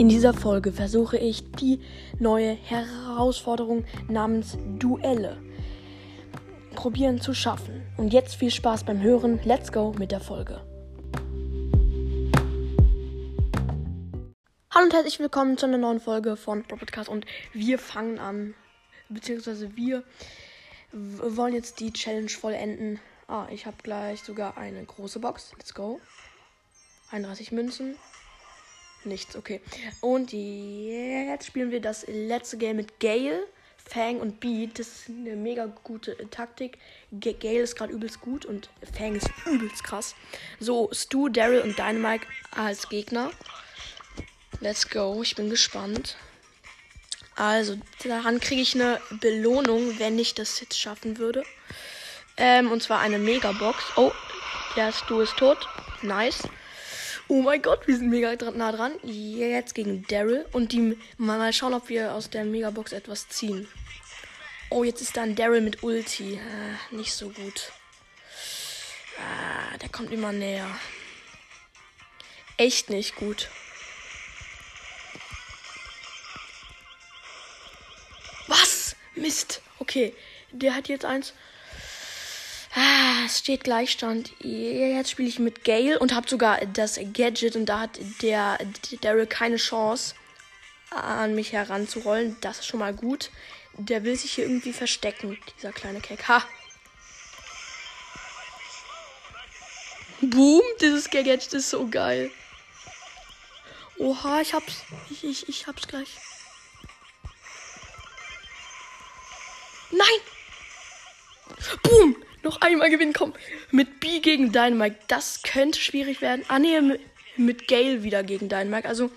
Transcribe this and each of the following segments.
In dieser Folge versuche ich die neue Herausforderung namens Duelle probieren zu schaffen. Und jetzt viel Spaß beim Hören. Let's go mit der Folge. Hallo und herzlich willkommen zu einer neuen Folge von Podcast und wir fangen an, beziehungsweise wir wollen jetzt die Challenge vollenden. Ah, ich habe gleich sogar eine große Box. Let's go. 31 Münzen, Nichts, okay. Und jetzt spielen wir das letzte Game mit Gale, Fang und Beat. Das ist eine mega gute Taktik. G Gale ist gerade übelst gut und Fang ist übelst krass. So, Stu, Daryl und Dynamite als Gegner. Let's go. Ich bin gespannt. Also, daran kriege ich eine Belohnung, wenn ich das jetzt schaffen würde. Ähm, und zwar eine Megabox. Oh, der Stu ist tot. Nice. Oh mein Gott, wir sind mega nah dran. Jetzt gegen Daryl. Und die mal schauen, ob wir aus der Megabox etwas ziehen. Oh, jetzt ist da ein Daryl mit Ulti. Äh, nicht so gut. Ah, der kommt immer näher. Echt nicht gut. Was? Mist. Okay, der hat jetzt eins. Es steht Gleichstand. Jetzt spiele ich mit Gale und habe sogar das Gadget und da hat der Daryl keine Chance an mich heranzurollen. Das ist schon mal gut. Der will sich hier irgendwie verstecken, dieser kleine Keck. Ha! Boom, dieses Gadget ist so geil. Oha, ich hab's. Ich, ich, ich hab's gleich. Nein! Boom! Noch einmal gewinnen. Komm, mit B gegen Dynamite. Das könnte schwierig werden. Ah, nee, mit Gale wieder gegen Dynamite. Also,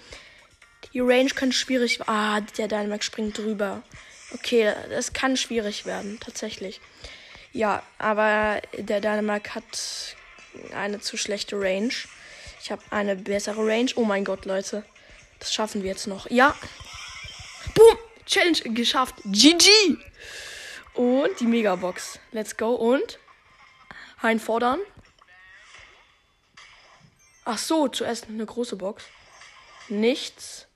die Range könnte schwierig. Ah, der Dynamite springt drüber. Okay, das kann schwierig werden, tatsächlich. Ja, aber der Dynamite hat eine zu schlechte Range. Ich habe eine bessere Range. Oh mein Gott, Leute. Das schaffen wir jetzt noch. Ja. Boom! Challenge geschafft. GG! Und die Megabox. Let's go. Und einfordern. Ach so, zuerst eine große Box. Nichts.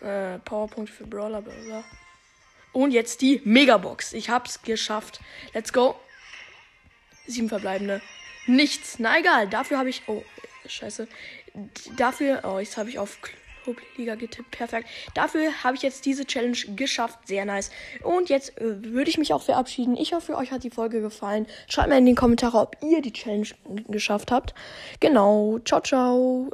Äh, Powerpunkt für Brawler, bla bla. Und jetzt die Megabox. Ich hab's geschafft. Let's go. Sieben verbleibende. Nichts. Na egal. Dafür habe ich. Oh, scheiße. Dafür. Oh, jetzt habe ich auf Liga getippt. Perfekt. Dafür habe ich jetzt diese Challenge geschafft. Sehr nice. Und jetzt äh, würde ich mich auch verabschieden. Ich hoffe, euch hat die Folge gefallen. Schreibt mir in die Kommentare, ob ihr die Challenge geschafft habt. Genau. Ciao, ciao.